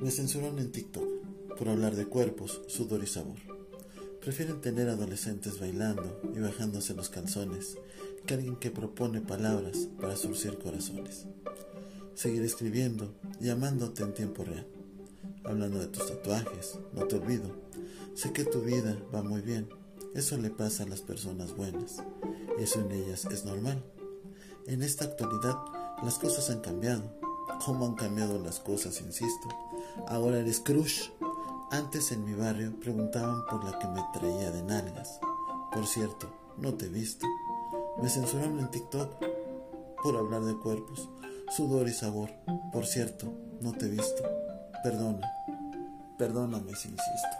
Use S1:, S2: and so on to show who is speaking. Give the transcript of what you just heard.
S1: Me censuran en TikTok por hablar de cuerpos, sudor y sabor. Prefieren tener adolescentes bailando y bajándose los calzones que alguien que propone palabras para surcir corazones. Seguir escribiendo y amándote en tiempo real. Hablando de tus tatuajes, no te olvido. Sé que tu vida va muy bien. Eso le pasa a las personas buenas. Eso en ellas es normal. En esta actualidad las cosas han cambiado. ¿Cómo han cambiado las cosas, insisto? Ahora eres crush. Antes en mi barrio preguntaban por la que me traía de nalgas. Por cierto, no te he visto. Me censuraron en TikTok por hablar de cuerpos, sudor y sabor. Por cierto, no te he visto. Perdona. Perdóname si insisto.